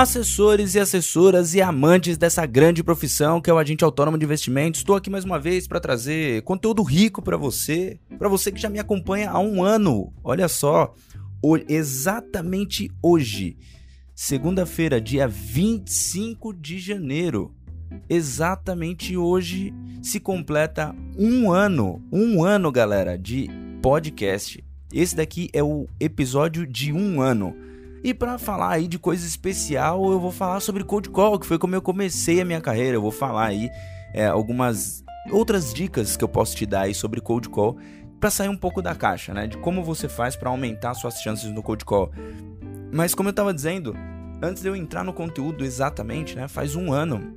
Assessores e assessoras e amantes dessa grande profissão que é o agente autônomo de investimentos, estou aqui mais uma vez para trazer conteúdo rico para você, para você que já me acompanha há um ano. Olha só, exatamente hoje, segunda-feira, dia 25 de janeiro, exatamente hoje se completa um ano, um ano, galera, de podcast. Esse daqui é o episódio de um ano. E para falar aí de coisa especial, eu vou falar sobre Cold Call, que foi como eu comecei a minha carreira. Eu vou falar aí é, algumas outras dicas que eu posso te dar aí sobre Cold Call para sair um pouco da caixa, né? De como você faz para aumentar suas chances no Cold Call. Mas como eu tava dizendo, antes de eu entrar no conteúdo exatamente, né? Faz um ano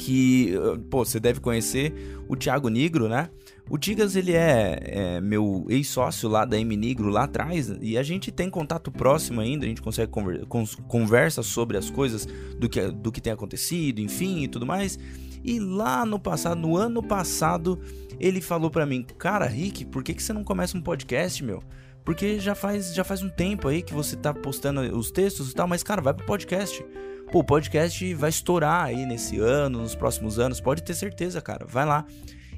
que, pô, você deve conhecer o Thiago Nigro, né? O Tigas, ele é, é meu ex-sócio lá da M Nigro lá atrás e a gente tem contato próximo ainda, a gente consegue conver conversa sobre as coisas do que, do que tem acontecido, enfim, e tudo mais. E lá no passado, no ano passado, ele falou para mim, cara, Rick, por que, que você não começa um podcast, meu? Porque já faz, já faz um tempo aí que você tá postando os textos e tal, mas, cara, vai pro podcast. Pô, o podcast vai estourar aí nesse ano, nos próximos anos, pode ter certeza, cara. Vai lá.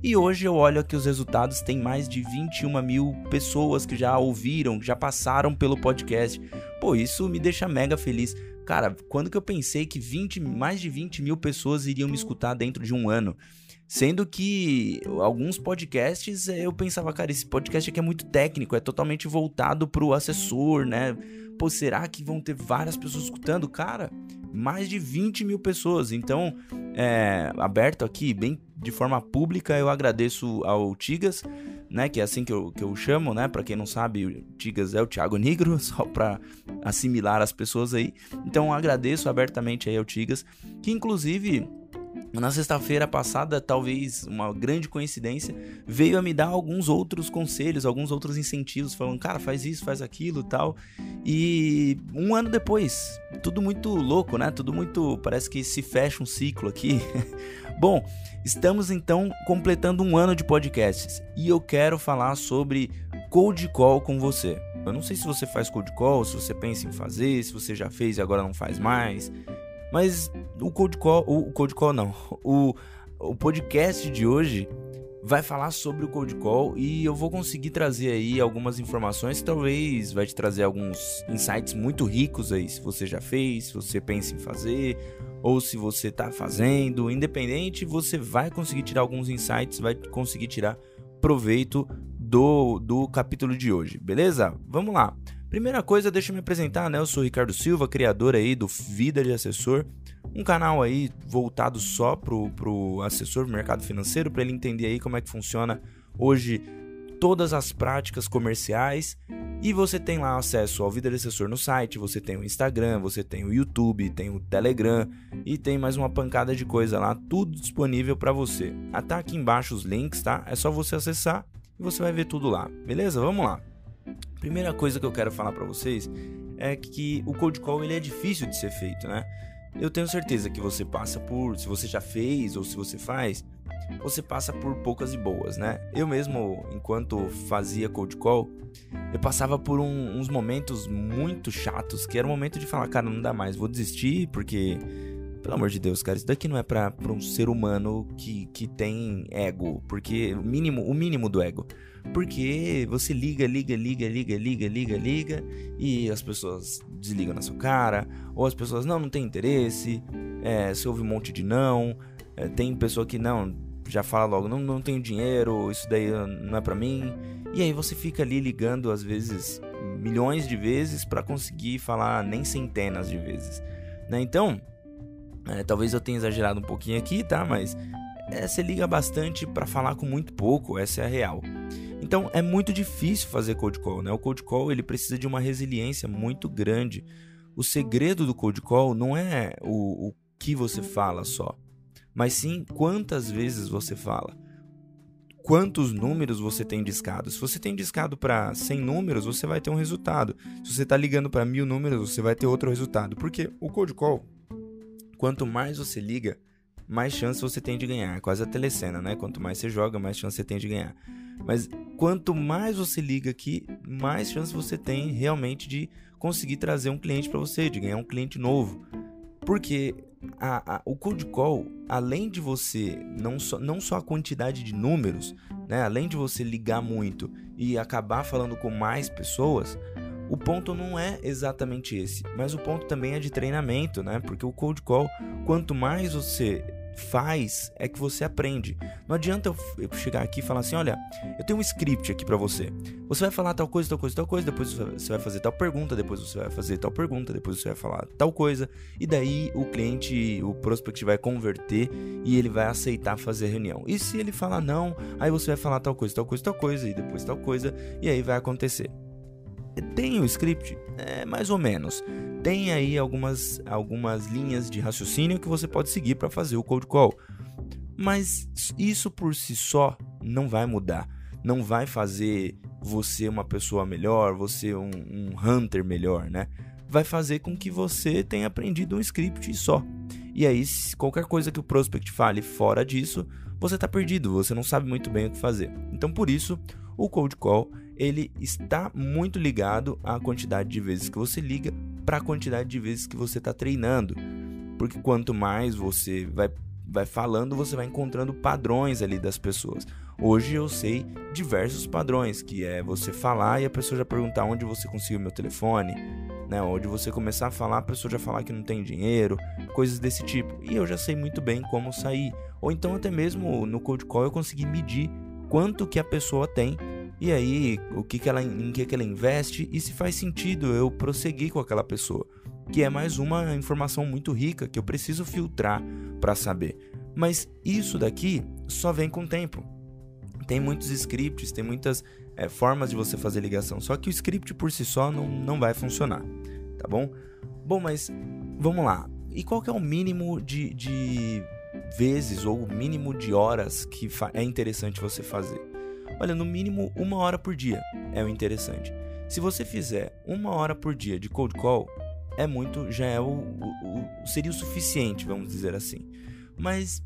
E hoje eu olho aqui os resultados, tem mais de 21 mil pessoas que já ouviram, que já passaram pelo podcast. Pô, isso me deixa mega feliz. Cara, quando que eu pensei que 20, mais de 20 mil pessoas iriam me escutar dentro de um ano? Sendo que alguns podcasts eh, eu pensava, cara, esse podcast aqui é muito técnico, é totalmente voltado pro assessor, né? Pô, será que vão ter várias pessoas escutando? Cara, mais de 20 mil pessoas. Então, é, aberto aqui, bem de forma pública, eu agradeço ao Tigas, né, que é assim que eu, que eu chamo, né, para quem não sabe, o Tigas é o Thiago Negro, só para assimilar as pessoas aí. Então, agradeço abertamente aí ao Tigas, que inclusive na sexta-feira passada, talvez uma grande coincidência, veio a me dar alguns outros conselhos, alguns outros incentivos, falando, cara, faz isso, faz aquilo tal. E um ano depois, tudo muito louco, né? Tudo muito. Parece que se fecha um ciclo aqui. Bom, estamos então completando um ano de podcasts e eu quero falar sobre cold call com você. Eu não sei se você faz cold call, se você pensa em fazer, se você já fez e agora não faz mais. Mas o Code Call, o Code Call não, o, o podcast de hoje vai falar sobre o Code Call e eu vou conseguir trazer aí algumas informações que talvez vai te trazer alguns insights muito ricos aí, se você já fez, se você pensa em fazer ou se você está fazendo, independente, você vai conseguir tirar alguns insights, vai conseguir tirar proveito do, do capítulo de hoje, beleza? Vamos lá. Primeira coisa, deixa eu me apresentar, né? Eu sou Ricardo Silva, criador aí do Vida de Assessor, um canal aí voltado só pro, pro assessor do mercado financeiro, para ele entender aí como é que funciona hoje todas as práticas comerciais. E você tem lá acesso ao Vida de Assessor no site, você tem o Instagram, você tem o YouTube, tem o Telegram e tem mais uma pancada de coisa lá, tudo disponível para você. Tá aqui embaixo os links, tá? É só você acessar e você vai ver tudo lá. Beleza? Vamos lá. Primeira coisa que eu quero falar para vocês é que o cold call ele é difícil de ser feito, né? Eu tenho certeza que você passa por, se você já fez ou se você faz, você passa por poucas e boas, né? Eu mesmo, enquanto fazia cold call, eu passava por um, uns momentos muito chatos, que era o momento de falar, cara, não dá mais, vou desistir, porque, pelo amor de Deus, cara, isso daqui não é pra, pra um ser humano que, que tem ego, porque o mínimo, o mínimo do ego. Porque você liga, liga, liga, liga, liga, liga, liga e as pessoas desligam na sua cara, ou as pessoas não, não tem interesse, é, você ouve um monte de não, é, tem pessoa que não, já fala logo, não, não tenho dinheiro, isso daí não é para mim, e aí você fica ali ligando às vezes milhões de vezes para conseguir falar nem centenas de vezes, né? Então, é, talvez eu tenha exagerado um pouquinho aqui, tá? Mas é, você liga bastante para falar com muito pouco, essa é a real. Então é muito difícil fazer cold call, né? O cold call ele precisa de uma resiliência muito grande. O segredo do cold call não é o, o que você fala só, mas sim quantas vezes você fala. Quantos números você tem discado? Se você tem discado para 100 números, você vai ter um resultado. Se você está ligando para mil números, você vai ter outro resultado. Porque o cold call, quanto mais você liga, mais chance você tem de ganhar. Quase a telecena, né? Quanto mais você joga, mais chance você tem de ganhar. Mas quanto mais você liga aqui, mais chance você tem realmente de conseguir trazer um cliente para você, de ganhar um cliente novo. Porque a, a, o cold call, além de você, não só, não só a quantidade de números, né? além de você ligar muito e acabar falando com mais pessoas, o ponto não é exatamente esse, mas o ponto também é de treinamento, né? Porque o cold call, quanto mais você faz é que você aprende. Não adianta eu chegar aqui e falar assim: olha, eu tenho um script aqui para você. Você vai falar tal coisa, tal coisa, tal coisa, depois você vai fazer tal pergunta, depois você vai fazer tal pergunta, depois você vai falar tal coisa, e daí o cliente, o prospect vai converter e ele vai aceitar fazer reunião. E se ele falar não, aí você vai falar tal coisa, tal coisa, tal coisa, e depois tal coisa, e aí vai acontecer. Tem o script? É, mais ou menos. Tem aí algumas, algumas linhas de raciocínio que você pode seguir para fazer o cold call. Mas isso por si só não vai mudar. Não vai fazer você uma pessoa melhor, você um, um hunter melhor, né? Vai fazer com que você tenha aprendido um script só. E aí, qualquer coisa que o prospect fale fora disso, você está perdido, você não sabe muito bem o que fazer. Então, por isso, o cold call ele está muito ligado à quantidade de vezes que você liga para a quantidade de vezes que você está treinando. Porque quanto mais você vai, vai falando, você vai encontrando padrões ali das pessoas. Hoje eu sei diversos padrões, que é você falar e a pessoa já perguntar onde você conseguiu meu telefone, né? Onde você começar a falar, a pessoa já falar que não tem dinheiro, coisas desse tipo. E eu já sei muito bem como sair. Ou então até mesmo no cold call eu consegui medir quanto que a pessoa tem e aí, o que, que ela, em que, que ela investe e se faz sentido eu prosseguir com aquela pessoa. Que é mais uma informação muito rica que eu preciso filtrar para saber. Mas isso daqui só vem com o tempo. Tem muitos scripts, tem muitas é, formas de você fazer ligação. Só que o script por si só não, não vai funcionar, tá bom? Bom, mas vamos lá. E qual que é o mínimo de, de vezes ou o mínimo de horas que é interessante você fazer? Olha, no mínimo uma hora por dia é o interessante. Se você fizer uma hora por dia de cold call, é muito, já é o, o, o seria o suficiente, vamos dizer assim. Mas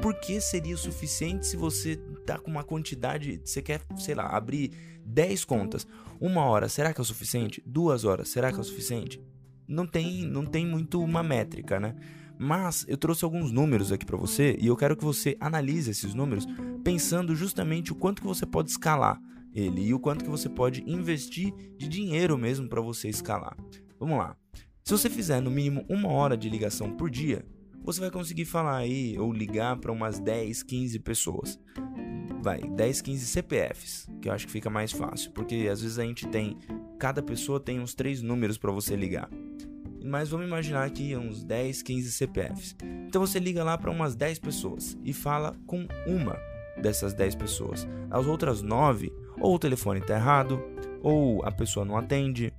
por que seria o suficiente se você tá com uma quantidade, você quer, sei lá, abrir 10 contas. Uma hora, será que é o suficiente? Duas horas, será que é o suficiente? Não tem, não tem muito uma métrica, né? Mas eu trouxe alguns números aqui para você e eu quero que você analise esses números pensando justamente o quanto que você pode escalar ele e o quanto que você pode investir de dinheiro mesmo para você escalar. Vamos lá. Se você fizer no mínimo uma hora de ligação por dia, você vai conseguir falar aí ou ligar para umas 10, 15 pessoas. Vai, 10, 15 CPFs, que eu acho que fica mais fácil, porque às vezes a gente tem, cada pessoa tem uns três números para você ligar mas vamos imaginar aqui uns 10, 15 CPFs. Então você liga lá para umas 10 pessoas e fala com uma dessas 10 pessoas. As outras 9, ou o telefone está errado, ou a pessoa não atende,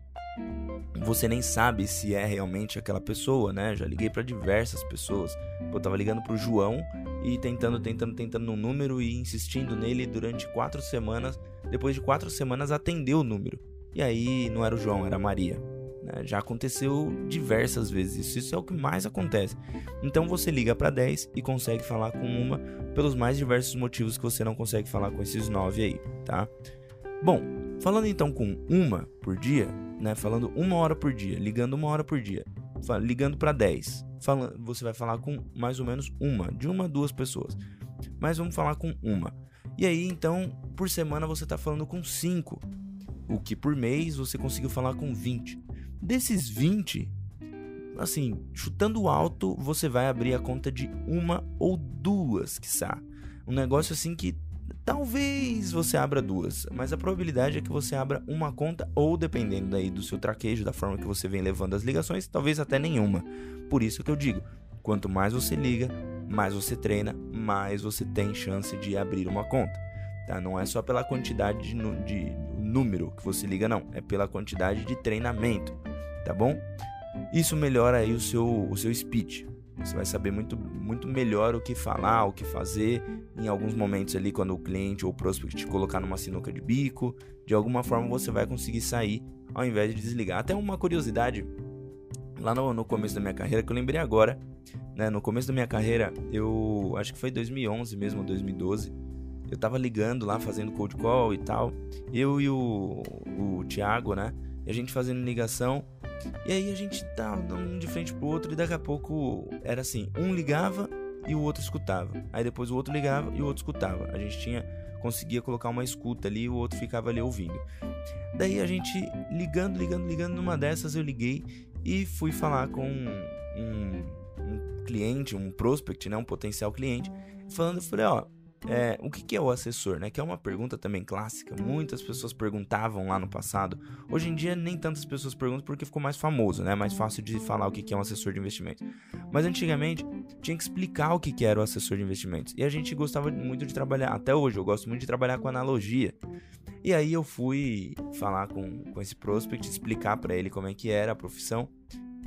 você nem sabe se é realmente aquela pessoa, né? Já liguei para diversas pessoas. Eu tava ligando pro João e tentando, tentando, tentando um número e insistindo nele durante quatro semanas. Depois de quatro semanas atendeu o número. E aí não era o João, era a Maria. Né? Já aconteceu diversas vezes isso, isso é o que mais acontece. Então você liga para 10 e consegue falar com uma pelos mais diversos motivos que você não consegue falar com esses 9 aí, tá? Bom, falando então com uma por dia, né? Falando uma hora por dia, ligando uma hora por dia, ligando para 10, falando, você vai falar com mais ou menos uma, de uma a duas pessoas. Mas vamos falar com uma. E aí, então, por semana você está falando com 5. O que por mês você conseguiu falar com 20. Desses 20, assim, chutando alto, você vai abrir a conta de uma ou duas, quiçá. Um negócio assim que talvez você abra duas, mas a probabilidade é que você abra uma conta ou dependendo daí do seu traquejo, da forma que você vem levando as ligações, talvez até nenhuma. Por isso que eu digo, quanto mais você liga, mais você treina, mais você tem chance de abrir uma conta. Tá? Não é só pela quantidade de, de número que você liga, não. É pela quantidade de treinamento tá bom? Isso melhora aí o seu, o seu speech. Você vai saber muito, muito melhor o que falar, o que fazer em alguns momentos ali quando o cliente ou o prospect te colocar numa sinuca de bico. De alguma forma você vai conseguir sair ao invés de desligar. Até uma curiosidade, lá no, no começo da minha carreira, que eu lembrei agora, né? No começo da minha carreira, eu acho que foi 2011 mesmo, 2012. Eu tava ligando lá, fazendo cold call e tal. Eu e o, o Thiago, né? E a gente fazendo ligação E aí a gente tava um de frente pro outro e daqui a pouco era assim, um ligava e o outro escutava. Aí depois o outro ligava e o outro escutava. A gente tinha conseguia colocar uma escuta ali e o outro ficava ali ouvindo. Daí a gente ligando, ligando, ligando, numa dessas eu liguei e fui falar com um, um cliente, um prospect, né, um potencial cliente, falando, falei, ó, é, o que, que é o assessor, né? Que é uma pergunta também clássica. Muitas pessoas perguntavam lá no passado. Hoje em dia nem tantas pessoas perguntam porque ficou mais famoso, né? Mais fácil de falar o que, que é um assessor de investimentos. Mas antigamente tinha que explicar o que, que era o assessor de investimentos. E a gente gostava muito de trabalhar, até hoje eu gosto muito de trabalhar com analogia. E aí eu fui falar com, com esse prospect, explicar para ele como é que era a profissão.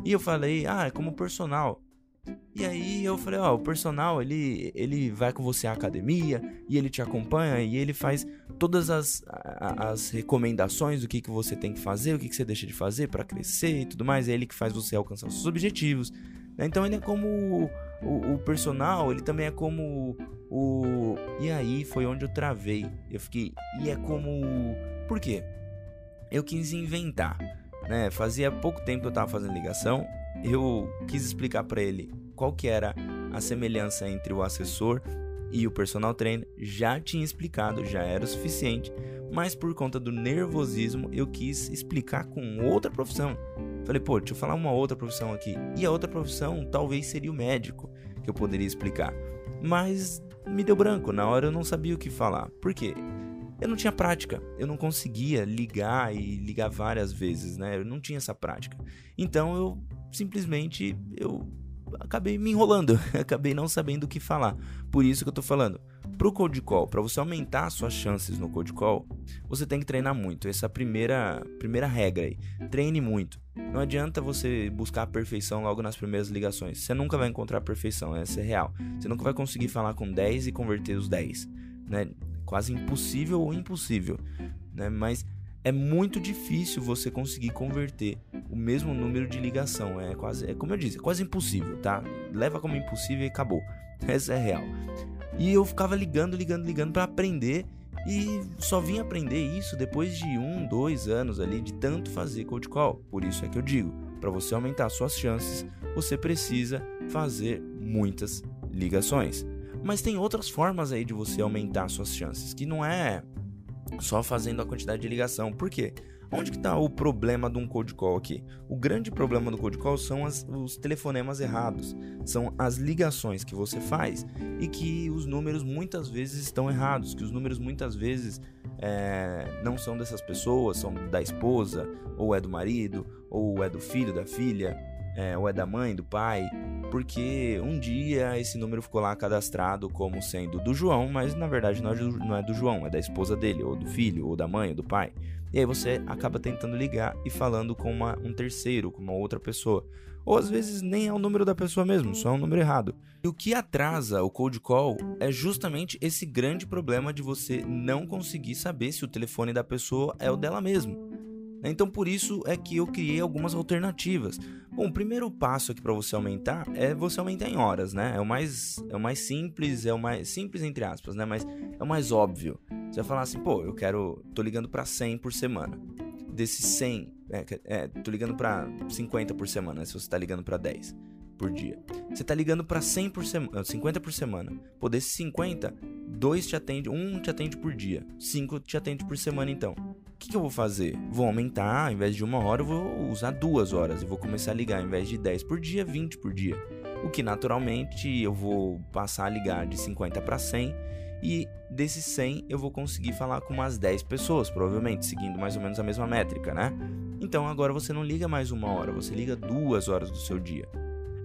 E eu falei, ah, é como personal. E aí eu falei, ó, o personal, ele, ele vai com você à academia e ele te acompanha e ele faz todas as, as recomendações do que, que você tem que fazer, o que, que você deixa de fazer para crescer e tudo mais. É ele que faz você alcançar os seus objetivos. Né? Então ele é como o, o, o, personal, ele também é como o... E aí foi onde eu travei. Eu fiquei, e é como... Por quê? Eu quis inventar, né? Fazia pouco tempo que eu tava fazendo ligação eu quis explicar para ele qual que era a semelhança entre o assessor e o personal trainer, já tinha explicado, já era o suficiente, mas por conta do nervosismo eu quis explicar com outra profissão. Falei, pô, deixa eu falar uma outra profissão aqui. E a outra profissão talvez seria o médico, que eu poderia explicar. Mas me deu branco, na hora eu não sabia o que falar. Por quê? Eu não tinha prática, eu não conseguia ligar e ligar várias vezes, né? Eu não tinha essa prática. Então eu simplesmente eu acabei me enrolando, acabei não sabendo o que falar. Por isso que eu tô falando. Pro cold call, para você aumentar suas chances no cold call, você tem que treinar muito. Essa é a primeira, primeira regra aí. Treine muito. Não adianta você buscar a perfeição logo nas primeiras ligações. Você nunca vai encontrar a perfeição, essa é real. Você nunca vai conseguir falar com 10 e converter os 10, né? Quase impossível ou impossível, né? Mas é muito difícil você conseguir converter o mesmo número de ligação. É quase, é como eu disse, é quase impossível, tá? Leva como impossível e acabou. Essa é real. E eu ficava ligando, ligando, ligando para aprender e só vim aprender isso depois de um, dois anos ali de tanto fazer cold call. Por isso é que eu digo, para você aumentar suas chances, você precisa fazer muitas ligações. Mas tem outras formas aí de você aumentar suas chances, que não é só fazendo a quantidade de ligação. Por quê? Onde que está o problema de um cold call aqui? O grande problema do cold call são as, os telefonemas errados, são as ligações que você faz e que os números muitas vezes estão errados, que os números muitas vezes é, não são dessas pessoas, são da esposa, ou é do marido, ou é do filho, da filha, é, ou é da mãe, do pai, porque um dia esse número ficou lá cadastrado como sendo do João, mas na verdade não é do, não é do João, é da esposa dele, ou do filho, ou da mãe, ou do pai. E aí você acaba tentando ligar e falando com uma, um terceiro, com uma outra pessoa. Ou às vezes nem é o número da pessoa mesmo, só é um número errado. E o que atrasa o cold call é justamente esse grande problema de você não conseguir saber se o telefone da pessoa é o dela mesmo. Então por isso é que eu criei algumas alternativas. Bom, o primeiro passo aqui para você aumentar é você aumentar em horas, né? É o mais é o mais simples, é o mais simples entre aspas, né? Mas é o mais óbvio. Você vai falar assim, pô, eu quero, tô ligando para 100 por semana. Desses 100, é, é, tô ligando para 50 por semana, né? se você tá ligando para 10 por dia. Você tá ligando para 100 por semana, 50 por semana. Pô, desses 50, dois te atende, um te atende por dia, cinco te atende por semana então que, que eu vou fazer? Vou aumentar, ao invés de uma hora, eu vou usar duas horas e vou começar a ligar, ao invés de 10 por dia, 20 por dia. O que naturalmente eu vou passar a ligar de 50 para 100 e desses 100 eu vou conseguir falar com umas 10 pessoas, provavelmente, seguindo mais ou menos a mesma métrica, né? Então agora você não liga mais uma hora, você liga duas horas do seu dia.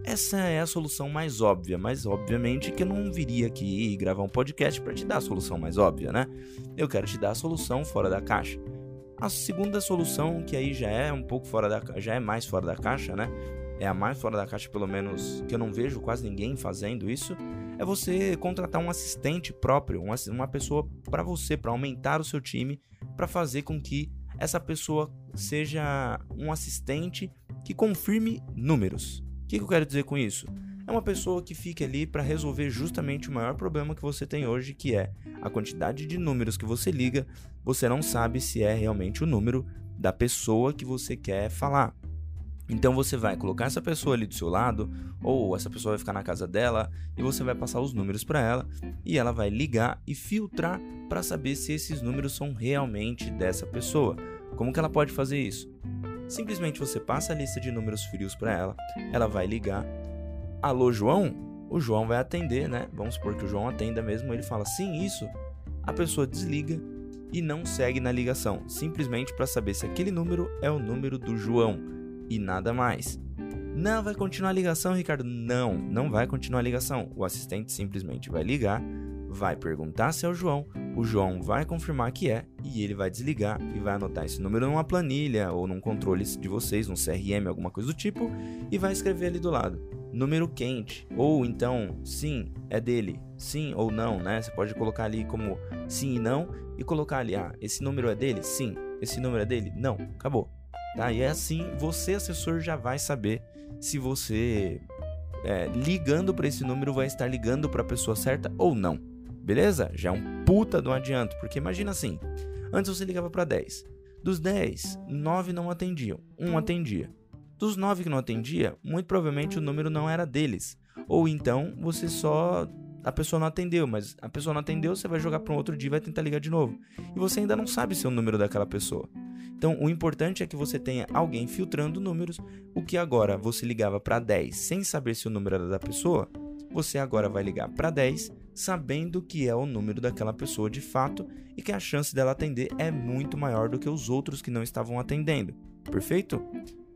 Essa é a solução mais óbvia, mas obviamente que eu não viria aqui gravar um podcast para te dar a solução mais óbvia, né? Eu quero te dar a solução fora da caixa. A segunda solução, que aí já é um pouco fora da já é mais fora da caixa, né? É a mais fora da caixa, pelo menos, que eu não vejo quase ninguém fazendo isso, é você contratar um assistente próprio, uma, pessoa para você, para aumentar o seu time, para fazer com que essa pessoa seja um assistente que confirme números. O que, que eu quero dizer com isso? É uma pessoa que fica ali para resolver justamente o maior problema que você tem hoje, que é a quantidade de números que você liga, você não sabe se é realmente o número da pessoa que você quer falar. Então você vai colocar essa pessoa ali do seu lado, ou essa pessoa vai ficar na casa dela, e você vai passar os números para ela, e ela vai ligar e filtrar para saber se esses números são realmente dessa pessoa. Como que ela pode fazer isso? Simplesmente você passa a lista de números frios para ela, ela vai ligar. Alô, João? O João vai atender, né? Vamos supor que o João atenda mesmo, ele fala sim, isso. A pessoa desliga e não segue na ligação, simplesmente para saber se aquele número é o número do João e nada mais. Não vai continuar a ligação, Ricardo? Não, não vai continuar a ligação. O assistente simplesmente vai ligar, vai perguntar se é o João, o João vai confirmar que é e ele vai desligar e vai anotar esse número numa planilha ou num controle de vocês, num CRM, alguma coisa do tipo, e vai escrever ali do lado. Número quente, ou então sim, é dele, sim ou não, né? Você pode colocar ali como sim e não e colocar ali, ah, esse número é dele? Sim. Esse número é dele? Não. Acabou. Tá? E é assim, você, assessor, já vai saber se você é, ligando para esse número vai estar ligando para a pessoa certa ou não. Beleza? Já é um puta do adianto, porque imagina assim: antes você ligava para 10. Dos 10, 9 não atendiam, um atendia. Dos 9 que não atendia, muito provavelmente o número não era deles. Ou então você só a pessoa não atendeu, mas a pessoa não atendeu, você vai jogar para um outro dia e vai tentar ligar de novo. E você ainda não sabe se é o número daquela pessoa. Então, o importante é que você tenha alguém filtrando números, o que agora você ligava para 10 sem saber se o número era da pessoa, você agora vai ligar para 10 sabendo que é o número daquela pessoa de fato e que a chance dela atender é muito maior do que os outros que não estavam atendendo. Perfeito?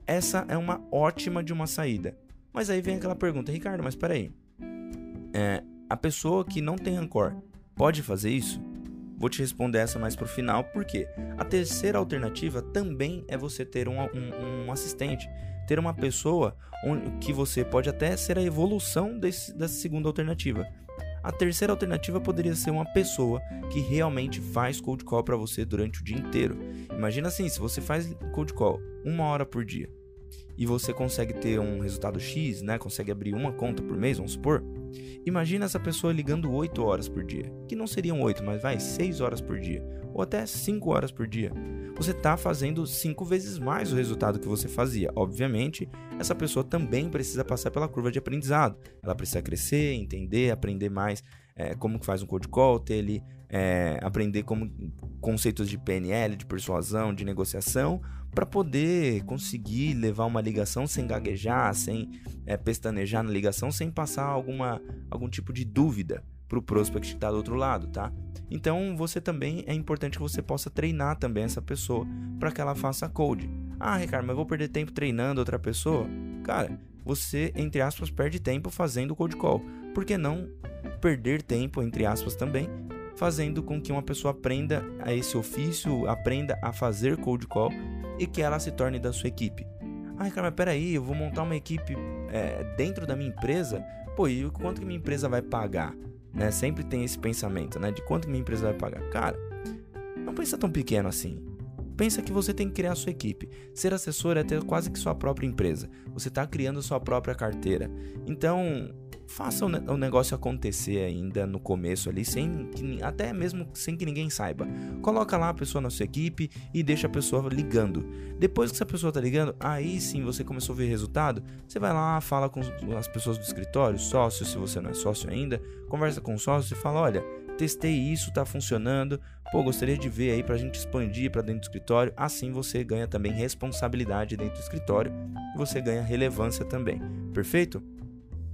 Essa é uma ótima de uma saída. Mas aí vem aquela pergunta, Ricardo, mas peraí. É, a pessoa que não tem rancor pode fazer isso? Vou te responder essa mais pro final, porque a terceira alternativa também é você ter um, um, um assistente, ter uma pessoa que você pode até ser a evolução desse, dessa segunda alternativa. A terceira alternativa poderia ser uma pessoa que realmente faz cold call para você durante o dia inteiro. Imagina assim, se você faz cold call uma hora por dia e você consegue ter um resultado X, né? Consegue abrir uma conta por mês, vamos supor Imagina essa pessoa ligando 8 horas por dia, que não seriam 8, mas vai 6 horas por dia, ou até 5 horas por dia. Você está fazendo 5 vezes mais o resultado que você fazia. Obviamente, essa pessoa também precisa passar pela curva de aprendizado. Ela precisa crescer, entender, aprender mais é, como que faz um code call, ter ele, é, aprender como conceitos de PNL, de persuasão, de negociação, para poder conseguir levar uma ligação sem gaguejar, sem é, pestanejar na ligação, sem passar alguma, algum tipo de dúvida para o prospect que está do outro lado, tá? Então você também é importante que você possa treinar também essa pessoa para que ela faça code. Ah, Ricardo, mas eu vou perder tempo treinando outra pessoa? Cara, você, entre aspas, perde tempo fazendo code call. Por que não perder tempo, entre aspas, também, fazendo com que uma pessoa aprenda a esse ofício, aprenda a fazer cold call e que ela se torne da sua equipe. Ai, cara, mas peraí, eu vou montar uma equipe é, dentro da minha empresa? Pô, e quanto que minha empresa vai pagar? Né? Sempre tem esse pensamento, né? De quanto minha empresa vai pagar. Cara, não pensa tão pequeno assim. Pensa que você tem que criar a sua equipe. Ser assessor é ter quase que sua própria empresa. Você está criando sua própria carteira. Então, faça o negócio acontecer ainda no começo ali, sem que, até mesmo sem que ninguém saiba. Coloca lá a pessoa na sua equipe e deixa a pessoa ligando. Depois que essa pessoa tá ligando, aí sim você começou a ver resultado, você vai lá, fala com as pessoas do escritório, sócio, se você não é sócio ainda, conversa com o sócio e fala, olha, testei isso, tá funcionando. Pô, gostaria de ver aí pra gente expandir para dentro do escritório. Assim você ganha também responsabilidade dentro do escritório e você ganha relevância também. Perfeito?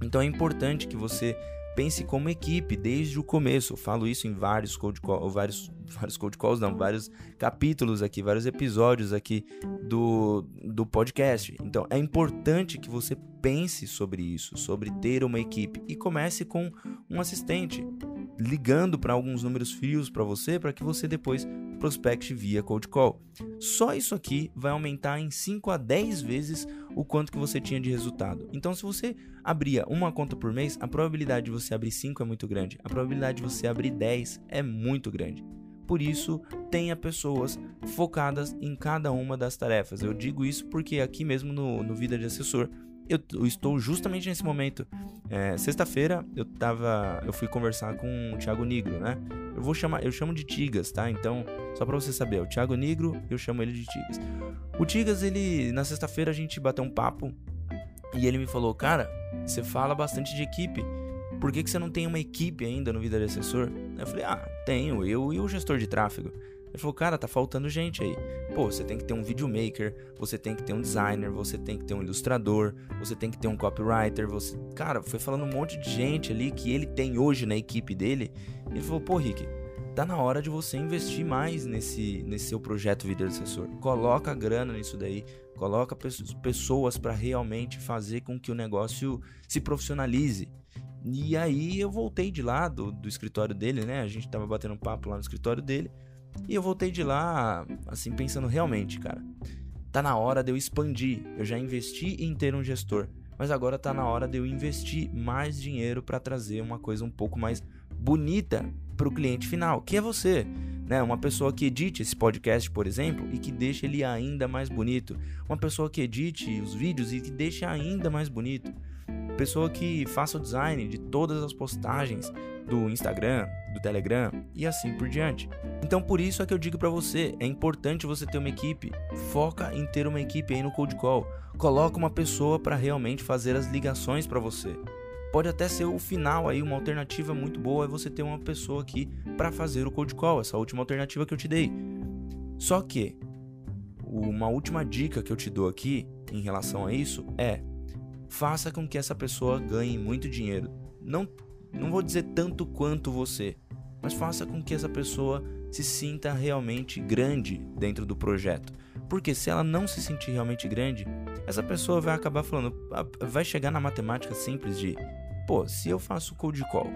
Então é importante que você pense como equipe desde o começo. Eu falo isso em vários code calls, vários, vários code calls, não, vários capítulos aqui, vários episódios aqui do, do podcast. Então é importante que você pense sobre isso, sobre ter uma equipe e comece com um assistente ligando para alguns números frios para você para que você depois prospecte via cold call. Só isso aqui vai aumentar em 5 a 10 vezes o quanto que você tinha de resultado. Então, se você abria uma conta por mês, a probabilidade de você abrir 5 é muito grande, a probabilidade de você abrir 10 é muito grande. Por isso, tenha pessoas focadas em cada uma das tarefas. Eu digo isso porque aqui mesmo no, no Vida de Assessor eu, estou justamente nesse momento. É, Sexta-feira eu tava. Eu fui conversar com o Thiago Negro, né? Eu vou chamar. Eu chamo de Tigas, tá? Então, só pra você saber, o Thiago Negro, eu chamo ele de Tigas. O Tigas, ele. Na sexta-feira a gente bateu um papo e ele me falou, cara, você fala bastante de equipe. Por que, que você não tem uma equipe ainda no Vida de Assessor? Eu falei, ah, tenho, eu e o gestor de tráfego. Ele falou, cara, tá faltando gente aí. Pô, você tem que ter um videomaker, você tem que ter um designer, você tem que ter um ilustrador, você tem que ter um copywriter, você. Cara, foi falando um monte de gente ali que ele tem hoje na equipe dele. Ele falou, pô, Rick, tá na hora de você investir mais nesse, nesse seu projeto Vida Assessor. Coloca grana nisso daí, coloca pessoas para realmente fazer com que o negócio se profissionalize. E aí eu voltei de lá do, do escritório dele, né? A gente tava batendo um papo lá no escritório dele. E eu voltei de lá, assim, pensando realmente, cara, tá na hora de eu expandir. Eu já investi em ter um gestor, mas agora tá na hora de eu investir mais dinheiro para trazer uma coisa um pouco mais bonita para o cliente final, que é você. Né? Uma pessoa que edite esse podcast, por exemplo, e que deixe ele ainda mais bonito. Uma pessoa que edite os vídeos e que deixe ainda mais bonito. Pessoa que faça o design de todas as postagens do Instagram, do Telegram e assim por diante. Então por isso é que eu digo para você, é importante você ter uma equipe. Foca em ter uma equipe aí no Cold Call. Coloca uma pessoa para realmente fazer as ligações para você. Pode até ser o final aí, uma alternativa muito boa é você ter uma pessoa aqui para fazer o cold call, essa última alternativa que eu te dei. Só que uma última dica que eu te dou aqui em relação a isso é: faça com que essa pessoa ganhe muito dinheiro. Não não vou dizer tanto quanto você, mas faça com que essa pessoa se sinta realmente grande dentro do projeto. Porque se ela não se sentir realmente grande, essa pessoa vai acabar falando, vai chegar na matemática simples de, pô, se eu faço cold call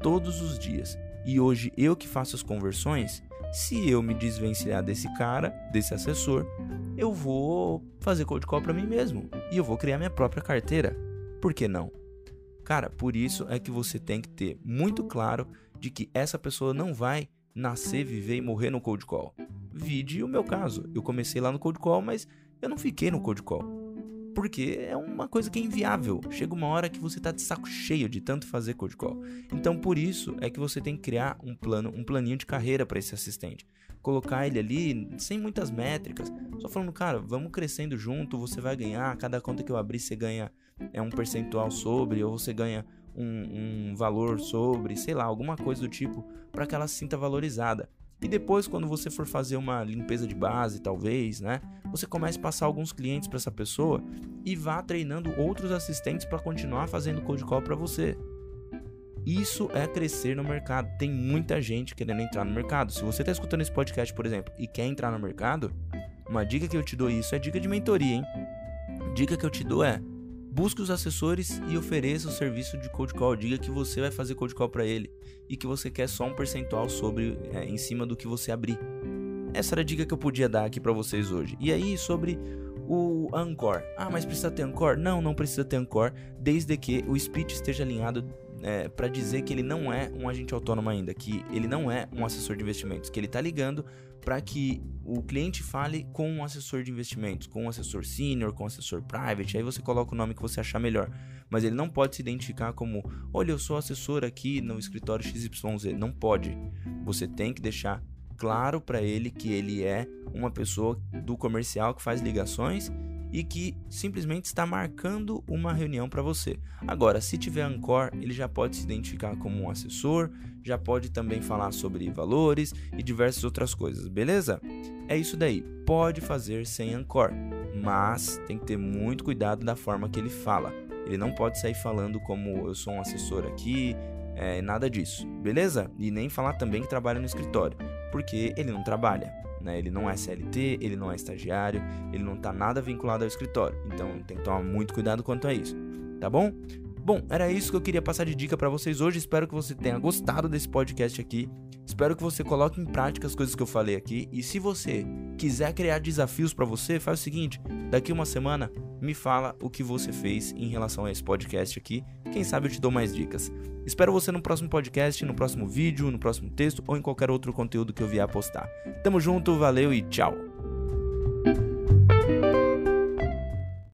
todos os dias e hoje eu que faço as conversões, se eu me desvencilhar desse cara, desse assessor, eu vou fazer cold call para mim mesmo e eu vou criar minha própria carteira. Por que não? Cara, por isso é que você tem que ter muito claro de que essa pessoa não vai nascer, viver e morrer no cold call. Vide o meu caso. Eu comecei lá no cold call, mas eu não fiquei no cold call. Porque é uma coisa que é inviável. Chega uma hora que você tá de saco cheio de tanto fazer cold call. Então por isso é que você tem que criar um plano, um planinho de carreira para esse assistente. Colocar ele ali sem muitas métricas, só falando, cara, vamos crescendo junto, você vai ganhar, cada conta que eu abrir você ganha é um percentual sobre, ou você ganha um, um valor sobre, sei lá, alguma coisa do tipo, para que ela se sinta valorizada. E depois, quando você for fazer uma limpeza de base, talvez, né? Você comece a passar alguns clientes para essa pessoa e vá treinando outros assistentes para continuar fazendo cold call para você. Isso é crescer no mercado. Tem muita gente querendo entrar no mercado. Se você está escutando esse podcast, por exemplo, e quer entrar no mercado, uma dica que eu te dou isso é dica de mentoria, hein? Dica que eu te dou é Busque os assessores e ofereça o serviço de cold call. Diga que você vai fazer cold call para ele e que você quer só um percentual sobre é, em cima do que você abrir. Essa era a dica que eu podia dar aqui para vocês hoje. E aí sobre o Anchor. Ah, mas precisa ter Anchor? Não, não precisa ter Anchor, desde que o speech esteja alinhado é, para dizer que ele não é um agente autônomo ainda, que ele não é um assessor de investimentos, que ele está ligando para que o cliente fale com um assessor de investimentos, com um assessor senior, com um assessor private, aí você coloca o nome que você achar melhor. Mas ele não pode se identificar como, olha, eu sou assessor aqui no escritório XYZ. Não pode. Você tem que deixar claro para ele que ele é uma pessoa do comercial que faz ligações e que simplesmente está marcando uma reunião para você. Agora, se tiver Ancor, ele já pode se identificar como um assessor, já pode também falar sobre valores e diversas outras coisas, beleza? É isso daí. Pode fazer sem Ancor, mas tem que ter muito cuidado da forma que ele fala. Ele não pode sair falando como eu sou um assessor aqui, é, nada disso, beleza? E nem falar também que trabalha no escritório, porque ele não trabalha né? Ele não é CLT, ele não é estagiário, ele não está nada vinculado ao escritório. Então tem que tomar muito cuidado quanto a isso, tá bom? Bom, era isso que eu queria passar de dica para vocês hoje. Espero que você tenha gostado desse podcast aqui. Espero que você coloque em prática as coisas que eu falei aqui. E se você quiser criar desafios para você, faz o seguinte: daqui uma semana me fala o que você fez em relação a esse podcast aqui. Quem sabe eu te dou mais dicas. Espero você no próximo podcast, no próximo vídeo, no próximo texto ou em qualquer outro conteúdo que eu vier postar. Tamo junto, valeu e tchau!